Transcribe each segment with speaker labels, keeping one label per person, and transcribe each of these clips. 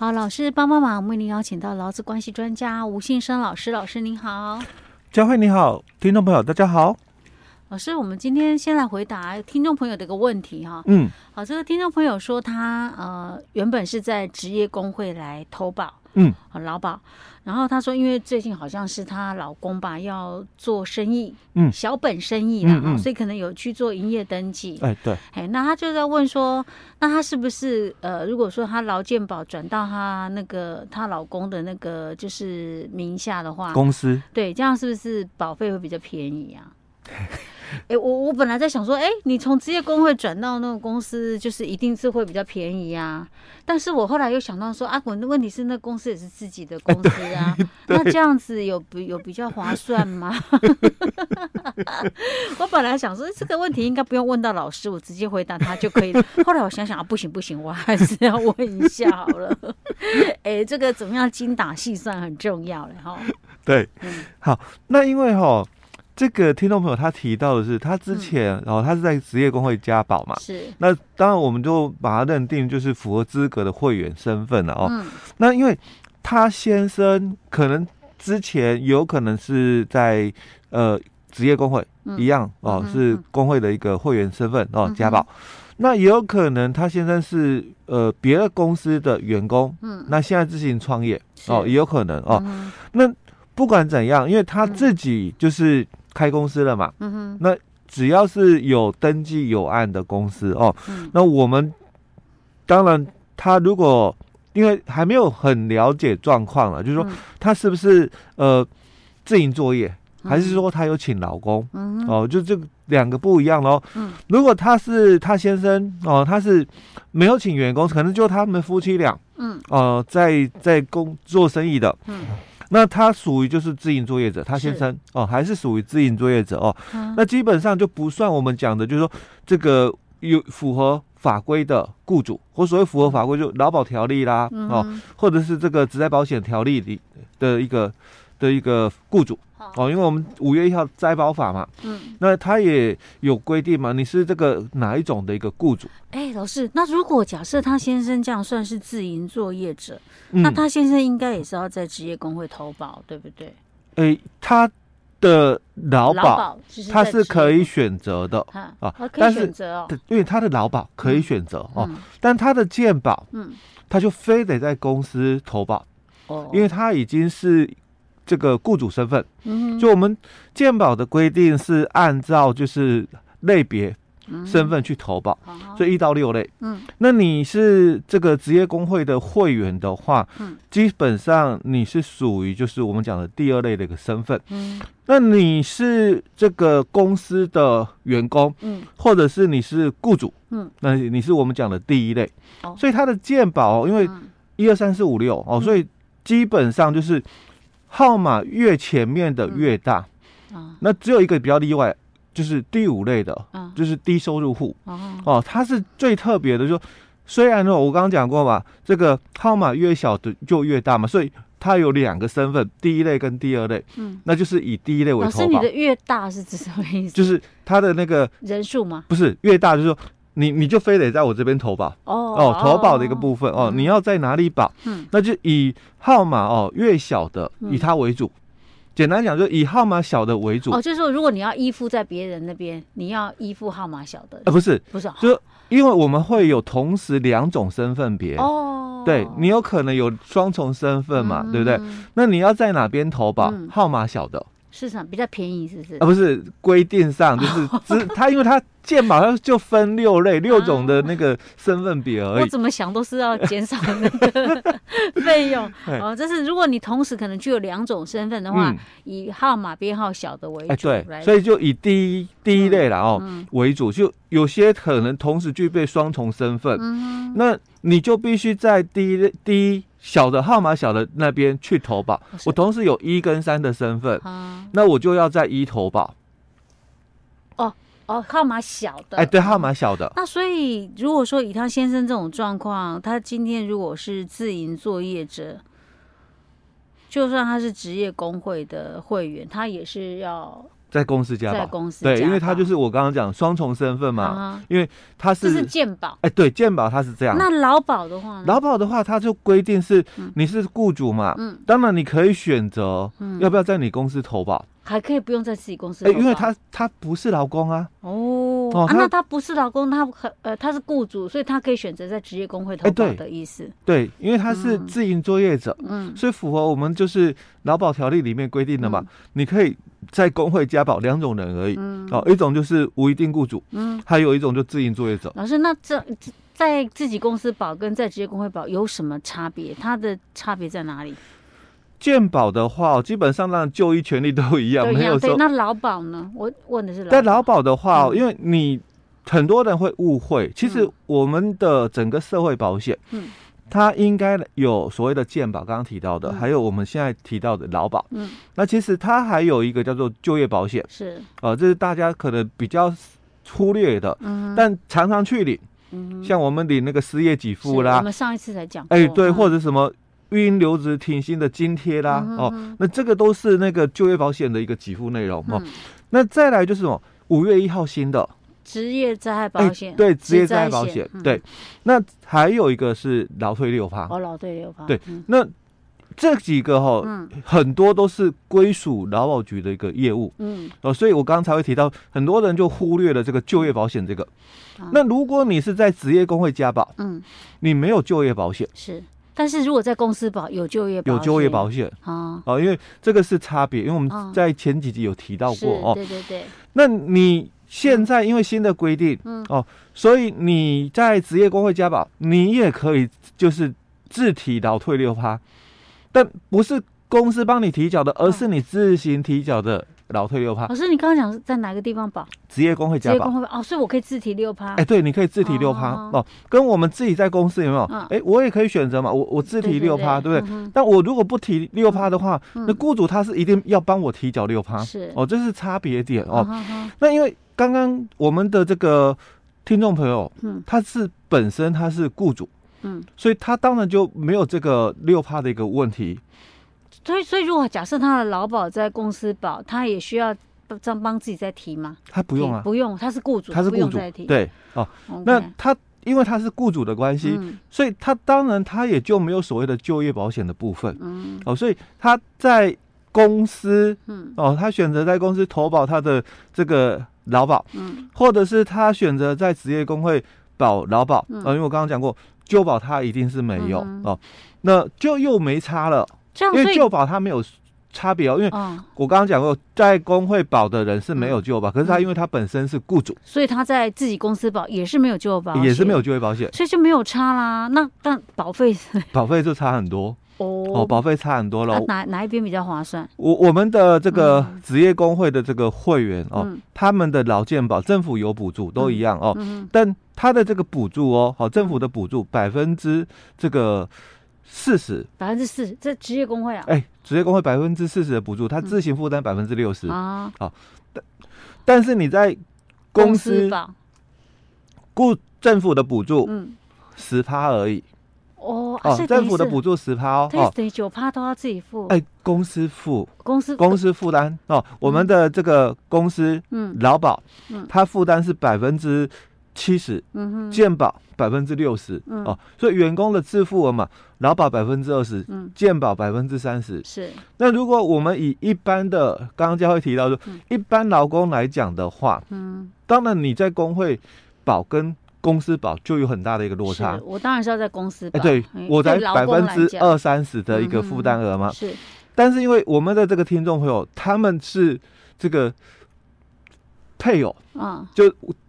Speaker 1: 好，老师帮帮忙，为您邀请到劳资关系专家吴信生老师。老师您好，
Speaker 2: 佳慧你好，听众朋友大家好。
Speaker 1: 老师，我们今天先来回答听众朋友的一个问题哈。
Speaker 2: 嗯，
Speaker 1: 好，这个听众朋友说他呃原本是在职业工会来投保，
Speaker 2: 嗯，
Speaker 1: 劳保。然后他说，因为最近好像是她老公吧要做生意，
Speaker 2: 嗯，
Speaker 1: 小本生意啦，
Speaker 2: 嗯嗯、
Speaker 1: 所以可能有去做营业登记。
Speaker 2: 哎，对，
Speaker 1: 哎，那他就在问说，那他是不是呃，如果说他劳健保转到他那个她老公的那个就是名下的话，
Speaker 2: 公司，
Speaker 1: 对，这样是不是保费会比较便宜啊？哎，我我本来在想说，哎，你从职业工会转到那个公司，就是一定是会比较便宜啊。但是我后来又想到说，啊，我的问题是那公司也是自己的公司啊，那这样子有比有比较划算吗？我本来想说这个问题应该不用问到老师，我直接回答他就可以了。后来我想想啊，不行不行，我还是要问一下好了。哎，这个怎么样精打细算很重要了哈。
Speaker 2: 对，嗯，好，那因为哈。这个听众朋友他提到的是，他之前然后、嗯哦、他是在职业工会加保嘛，
Speaker 1: 是。
Speaker 2: 那当然我们就把他认定就是符合资格的会员身份了哦。
Speaker 1: 嗯。
Speaker 2: 那因为他先生可能之前有可能是在呃职业工会、嗯、一样哦，嗯、是工会的一个会员身份哦加保。嗯、那也有可能他先生是呃别的公司的员工，嗯，那现在自行创业哦，也有可能哦。嗯、那不管怎样，因为他自己就是。开公司了嘛？嗯哼，那只要是有登记有案的公司哦，嗯、那我们当然他如果因为还没有很了解状况了，就是说他是不是呃自营作业，还是说他有请老公？嗯，哦，就这两个不一样喽。嗯，如果他是他先生哦，他是没有请员工，可能就他们夫妻俩，嗯，哦，在在工做生意的，嗯。那他属于就是自营作业者，他先生哦，还是属于自营作业者哦。嗯、那基本上就不算我们讲的，就是说这个有符合法规的雇主，或所谓符合法规就劳保条例啦，嗯、哦，或者是这个职业保险条例里的一个的一个雇主。哦，因为我们五月一号摘保法嘛，嗯，那他也有规定嘛，你是这个哪一种的一个雇主？
Speaker 1: 哎，老师，那如果假设他先生这样算是自营作业者，嗯、那他先生应该也是要在职业工会投保，对不对？
Speaker 2: 哎，他的劳保他是可以选择的。啊，啊可以选择哦，因为他的劳保可以选择、嗯、哦，但他的健保，嗯，他就非得在公司投保。哦，因为他已经是。这个雇主身份，就我们健保的规定是按照就是类别身份去投保，所以一到六类。嗯，那你是这个职业工会的会员的话，嗯，基本上你是属于就是我们讲的第二类的一个身份。嗯，那你是这个公司的员工，嗯，或者是你是雇主，嗯，那你是我们讲的第一类。所以它的健保，因为一二三四五六哦，所以基本上就是。号码越前面的越大，嗯啊、那只有一个比较例外，就是第五类的，啊、就是低收入户。哦、它是最特别的就，就虽然说我刚刚讲过嘛，这个号码越小的就越大嘛，所以它有两个身份，第一类跟第二类。嗯，那就是以第一类为投保。老师，
Speaker 1: 你的越大是指什么意思？
Speaker 2: 就是它的那个
Speaker 1: 人数吗？
Speaker 2: 不是，越大就是说。你你就非得在我这边投保哦哦，投保的一个部分哦，你要在哪里保？嗯，那就以号码哦越小的以它为主。简单讲，就以号码小的为主。
Speaker 1: 哦，就是说，如果你要依附在别人那边，你要依附号码小的。
Speaker 2: 呃，不是，
Speaker 1: 不是，
Speaker 2: 就因为我们会有同时两种身份别哦，对你有可能有双重身份嘛，对不对？那你要在哪边投保？号码小的
Speaker 1: 市场比较便宜，是不是？
Speaker 2: 啊，不是，规定上 就是只它，因为它。健保它就分六类六种的那个身份比而已。
Speaker 1: 我怎么想都是要减少那个 费用 哦。这是如果你同时可能具有两种身份的话，以号码编号小的为主。
Speaker 2: 对，所以就以第一第一类了哦为主。就有些可能同时具备双重身份，那你就必须在第一第一小的号码小的那边去投保。我同时有一跟三的身份，那我就要在一投保。
Speaker 1: 哦哦，号码小的，
Speaker 2: 哎，对，号码小的。
Speaker 1: 那所以，如果说以他先生这种状况，他今天如果是自营作业者，就算他是职业工会的会员，他也是要
Speaker 2: 在公司加保，
Speaker 1: 在公司
Speaker 2: 对，因为他就是我刚刚讲双重身份嘛，啊、因为他是
Speaker 1: 这是健保，
Speaker 2: 哎，对，健保他是这样。
Speaker 1: 那劳保的话呢？
Speaker 2: 劳保的话，他就规定是你是雇主嘛，
Speaker 1: 嗯，
Speaker 2: 当然你可以选择要不要在你公司投保，
Speaker 1: 还可以不用在自己公司
Speaker 2: 哎，因为他他不是劳工啊，
Speaker 1: 哦，哦啊，那他不是劳工，他很呃他是雇主，所以他可以选择在职业工会投保的意思，
Speaker 2: 对，因为他是自营作业者，
Speaker 1: 嗯，
Speaker 2: 所以符合我们就是劳保条例里面规定的嘛，你可以。在工会加保两种人而已，嗯、哦，一种就是无一定雇主，嗯，还有一种就自营作业者。
Speaker 1: 老师，那这在自己公司保跟在职业工会保有什么差别？它的差别在哪里？
Speaker 2: 健保的话，基本上让就医权利都一
Speaker 1: 样，
Speaker 2: 没有说。
Speaker 1: 对，那劳保呢？我问的是劳保。
Speaker 2: 在劳保的话，嗯、因为你很多人会误会，其实我们的整个社会保险，嗯。它应该有所谓的健保，刚刚提到的，还有我们现在提到的劳保。嗯，那其实它还有一个叫做就业保险，
Speaker 1: 是
Speaker 2: 呃，这是大家可能比较忽略的，嗯，但常常去领，嗯，像我们领那个失业给付啦，
Speaker 1: 我们上一次才讲，
Speaker 2: 哎，对，或者什么育婴留职停薪的津贴啦，哦，那这个都是那个就业保险的一个给付内容哦。那再来就是什么，五月一号新的。
Speaker 1: 职业灾害保险、欸、
Speaker 2: 对，职业灾害保险、嗯、对，那还有一个是劳退六趴
Speaker 1: 哦，劳退六趴
Speaker 2: 对，嗯、那这几个哈，嗯、很多都是归属劳保局的一个业务，嗯，哦，所以我刚刚才会提到，很多人就忽略了这个就业保险这个。嗯、那如果你是在职业工会加保，嗯，你没有就业保险。
Speaker 1: 是，但是如果在公司保有就业保
Speaker 2: 有就业保险。啊，哦，因为这个是差别，因为我们在前几集有提到过哦，
Speaker 1: 对对对，
Speaker 2: 那你。现在因为新的规定，嗯。哦，所以你在职业工会加保，你也可以就是自提劳退六趴，但不是公司帮你提缴的，而是你自行提缴的劳退六趴。
Speaker 1: 老师，你刚刚讲是在哪个地方保？
Speaker 2: 职业工会加保。
Speaker 1: 职业工会哦，所以我可以自提六趴。
Speaker 2: 哎，对，你可以自提六趴哦，跟我们自己在公司有没有？哎，我也可以选择嘛，我我自提六趴，对不对？但我如果不提六趴的话，那雇主他是一定要帮我提缴六趴，是哦，这是差别点哦。那因为。刚刚我们的这个听众朋友，嗯，他是本身他是雇主，嗯，所以他当然就没有这个六趴的一个问题。
Speaker 1: 所以，所以如果假设他的劳保在公司保，他也需要帮帮自己再提吗？
Speaker 2: 他不用啊，
Speaker 1: 不用，他是雇主，
Speaker 2: 他是雇主，对哦。那他因为他是雇主的关系，嗯、所以他当然他也就没有所谓的就业保险的部分，嗯，哦，所以他在公司，嗯，哦，他选择在公司投保他的这个。劳保，嗯，或者是他选择在职业工会保劳保，嗯，因为我刚刚讲过，就保他一定是没有哦，那就又没差了，因为旧保它没有差别哦，因为我刚刚讲过，在工会保的人是没有旧保，可是他因为他本身是雇主，
Speaker 1: 所以他在自己公司保也是没有旧保，
Speaker 2: 也是没有就业保险，
Speaker 1: 所以就没有差啦。那但保费，
Speaker 2: 保费就差很多。哦，保费差很多了。
Speaker 1: 哪哪一边比较划算？
Speaker 2: 我我们的这个职业工会的这个会员哦，他们的劳健保政府有补助，都一样哦。但他的这个补助哦，好，政府的补助百分之这个四十，
Speaker 1: 百分之四十，这职业工会啊？
Speaker 2: 哎，职业工会百分之四十的补助，他自行负担百分之六十啊。好，但但是你在公司雇政府的补助，嗯，十趴而已。
Speaker 1: 哦哦，
Speaker 2: 政府的补助十趴哦，
Speaker 1: 等于九趴都要自己付。
Speaker 2: 哎，公司付，
Speaker 1: 公司
Speaker 2: 公司负担哦。我们的这个公司，嗯，劳保，嗯，它负担是百分之七十，嗯哼，健保百分之六十，哦，所以员工的自付额嘛，劳保百分之二十，嗯，健保百分之三十，
Speaker 1: 是。
Speaker 2: 那如果我们以一般的，刚刚佳慧提到说，一般劳工来讲的话，嗯，当然你在工会保跟。公司保就有很大的一个落差，
Speaker 1: 我当然是要在公司
Speaker 2: 对，我在百分之二三十的一个负担额嘛。是，但是因为我们的这个听众朋友，他们是这个配偶，啊，就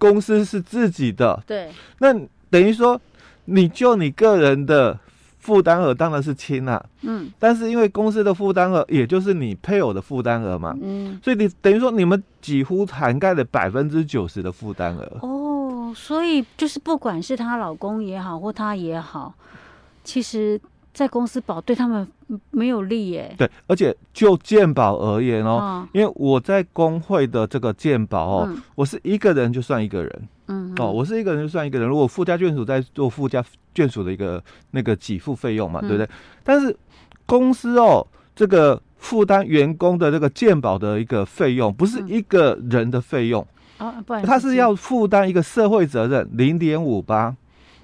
Speaker 2: 公司是自己的，
Speaker 1: 对，
Speaker 2: 那等于说，你就你个人的负担额当然是轻了，嗯，但是因为公司的负担额也就是你配偶的负担额嘛，嗯，所以你等于说你们几乎涵盖了百分之九十的负担额。
Speaker 1: 哦。所以就是，不管是她老公也好，或她也好，其实，在公司保对他们没有利耶。
Speaker 2: 对，而且就鉴宝而言哦，哦因为我在工会的这个鉴宝哦，嗯、我是一个人就算一个人，嗯，哦，我是一个人就算一个人。如果附加眷属在做附加眷属的一个那个给付费用嘛，嗯、对不对？但是公司哦，这个负担员工的这个鉴宝的一个费用，不是一个人的费用
Speaker 1: 啊，不然
Speaker 2: 他是要负担一个社会责任零点五八。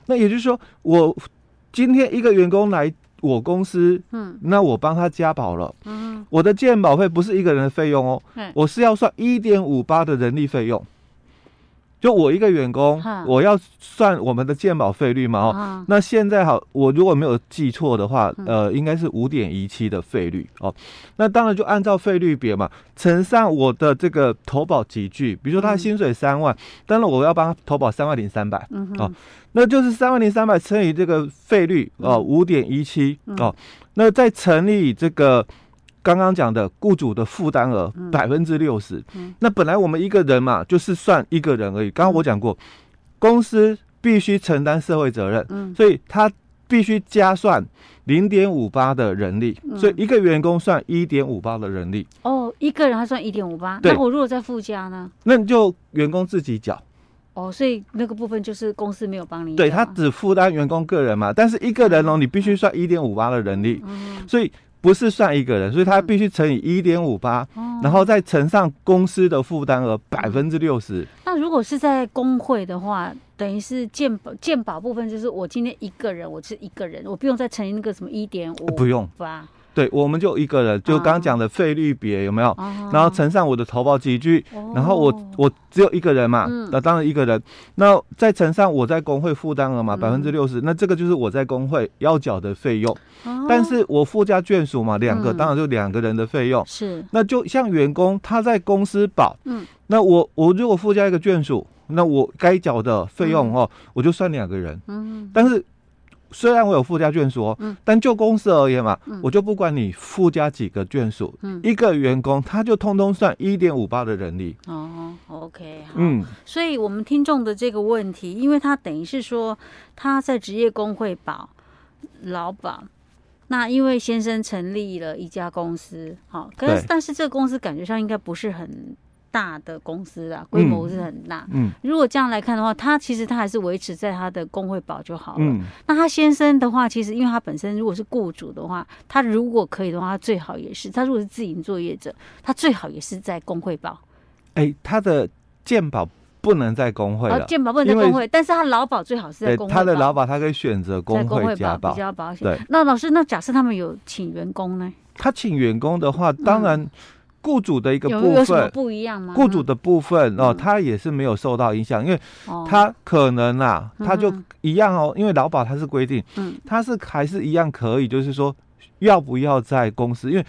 Speaker 2: 那也就是说，我今天一个员工来我公司，嗯，那我帮他加保了，嗯，我的健保费不是一个人的费用哦，我是要算一点五八的人力费用。就我一个员工，我要算我们的健保费率嘛？哦，那现在好，我如果没有记错的话，呃，应该是五点一七的费率哦。那当然就按照费率别嘛，乘上我的这个投保集聚，比如说他薪水三万，当然我要帮他投保三万零三百哦，那就是三万零三百乘以这个费率哦，五点一七哦，那再乘以这个。刚刚讲的雇主的负担额百分之六十，那本来我们一个人嘛，就是算一个人而已。刚刚我讲过，公司必须承担社会责任，嗯，所以他必须加算零点五八的人力，所以一个员工算一点五八的人力。
Speaker 1: 哦，一个人还算一点五八，那我如果再附加呢？
Speaker 2: 那你就员工自己缴。
Speaker 1: 哦，所以那个部分就是公司没有帮你，
Speaker 2: 对，他只负担员工个人嘛，但是一个人哦，你必须算一点五八的人力，所以。不是算一个人，所以他必须乘以一点五八，然后再乘上公司的负担额百分之六十。
Speaker 1: 那如果是在工会的话，等于是健保健保部分，就是我今天一个人，我是一个人，我不用再乘以那个什么一点五，
Speaker 2: 不用吧？对，我们就一个人，就刚刚讲的费率别有没有？然后乘上我的投保级距，然后我我只有一个人嘛，那当然一个人，那再乘上我在工会负担额嘛，百分之六十，那这个就是我在工会要缴的费用。但是我附加眷属嘛，两个当然就两个人的费用。是，那就像员工他在公司保，嗯，那我我如果附加一个眷属，那我该缴的费用哦，我就算两个人。嗯，但是。虽然我有附加眷属，嗯，但就公司而言嘛，嗯、我就不管你附加几个眷属，嗯，一个员工他就通通算一点五八的人力。
Speaker 1: 哦，OK，好，嗯，所以我们听众的这个问题，因为他等于是说他在职业工会保劳保，那因为先生成立了一家公司，好，可是但是这个公司感觉上应该不是很。大的公司啊，规模是很大。嗯，如果这样来看的话，他其实他还是维持在他的工会保就好了。嗯，那他先生的话，其实因为他本身如果是雇主的话，他如果可以的话，他最好也是他如果是自营作业者，他最好也是在工会保。
Speaker 2: 哎，他的健保不能在工会了，
Speaker 1: 健保不能在工会，但是他劳保最好是在工会。
Speaker 2: 他的劳保他可以选择工会加保，
Speaker 1: 比较保险。对，那老师，那假设他们有请员工呢？
Speaker 2: 他请员工的话，当然。雇主的一个部分
Speaker 1: 不一样吗？
Speaker 2: 雇主的部分哦，他也是没有受到影响，因为他可能啊，他就一样哦，因为劳保他是规定，嗯，他是还是一样可以，就是说要不要在公司，因为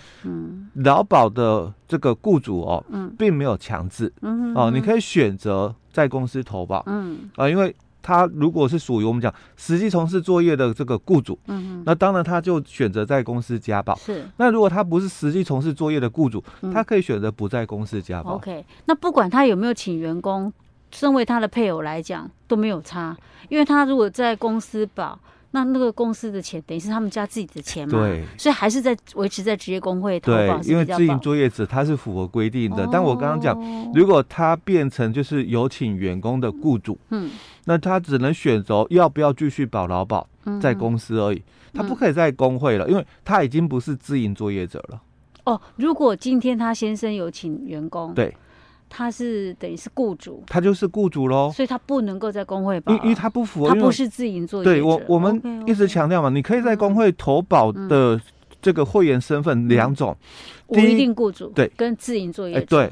Speaker 2: 劳保的这个雇主哦，嗯，并没有强制，嗯哦，你可以选择在公司投保，嗯。啊，因为。他如果是属于我们讲实际从事作业的这个雇主，嗯哼，那当然他就选择在公司加保。是，那如果他不是实际从事作业的雇主，嗯、他可以选择不在公司加保。
Speaker 1: OK，那不管他有没有请员工，身为他的配偶来讲都没有差，因为他如果在公司保。那那个公司的钱等于是他们家自己的钱嘛？对，所以还是在维持在职业工会投保。
Speaker 2: 对，因为自营作业者他是符合规定的。哦、但我刚刚讲，如果他变成就是有请员工的雇主，嗯，那他只能选择要不要继续保劳保在公司而已，他不可以在工会了，嗯、因为他已经不是自营作业者了。
Speaker 1: 哦，如果今天他先生有请员工，
Speaker 2: 对。
Speaker 1: 他是等于是雇主，
Speaker 2: 他就是雇主喽，
Speaker 1: 所以他不能够在工会保，
Speaker 2: 因为他不符合，
Speaker 1: 他不是自营作业者。
Speaker 2: 对我，我们一直强调嘛，你可以在工会投保的这个会员身份两种，
Speaker 1: 不一定雇主对，跟自营作业者
Speaker 2: 对。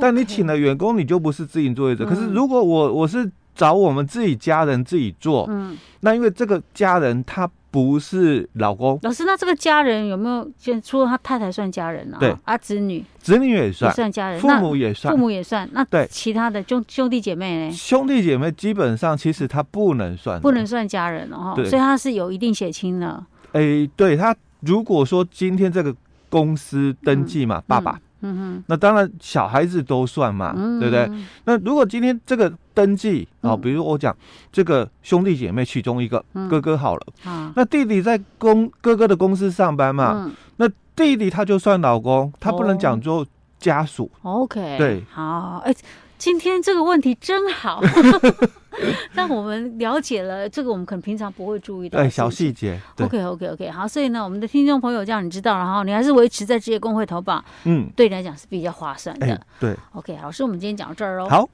Speaker 2: 但你请了员工，你就不是自营作业者。可是如果我我是找我们自己家人自己做，嗯，那因为这个家人他。不是老公，
Speaker 1: 老师，那这个家人有没有？先除了他太太算家人了，
Speaker 2: 对
Speaker 1: 啊，子女，
Speaker 2: 子女也算，
Speaker 1: 也算家人，
Speaker 2: 父母也算，
Speaker 1: 父母也算。那对其他的兄兄弟姐妹呢？
Speaker 2: 兄弟姐妹基本上其实他不能算，
Speaker 1: 不能算家人哦。对所以他是有一定血亲的。
Speaker 2: 哎，对他，如果说今天这个公司登记嘛，嗯、爸爸。嗯嗯哼，那当然小孩子都算嘛，嗯、对不对？那如果今天这个登记啊，嗯、比如我讲这个兄弟姐妹其中一个、嗯、哥哥好了，好，那弟弟在公哥哥的公司上班嘛，嗯、那弟弟他就算老公，他不能讲做家属。
Speaker 1: OK，
Speaker 2: 对，
Speaker 1: 好，哎、欸，今天这个问题真好。让我们了解了这个，我们可能平常不会注意到。
Speaker 2: 对，小细节。
Speaker 1: OK OK OK，好，所以呢，我们的听众朋友这样你知道了哈，你还是维持在职业工会投保，
Speaker 2: 嗯，
Speaker 1: 对你来讲是比较划算的。
Speaker 2: 对。
Speaker 1: OK，老师，我们今天讲到这儿哦。
Speaker 2: 好。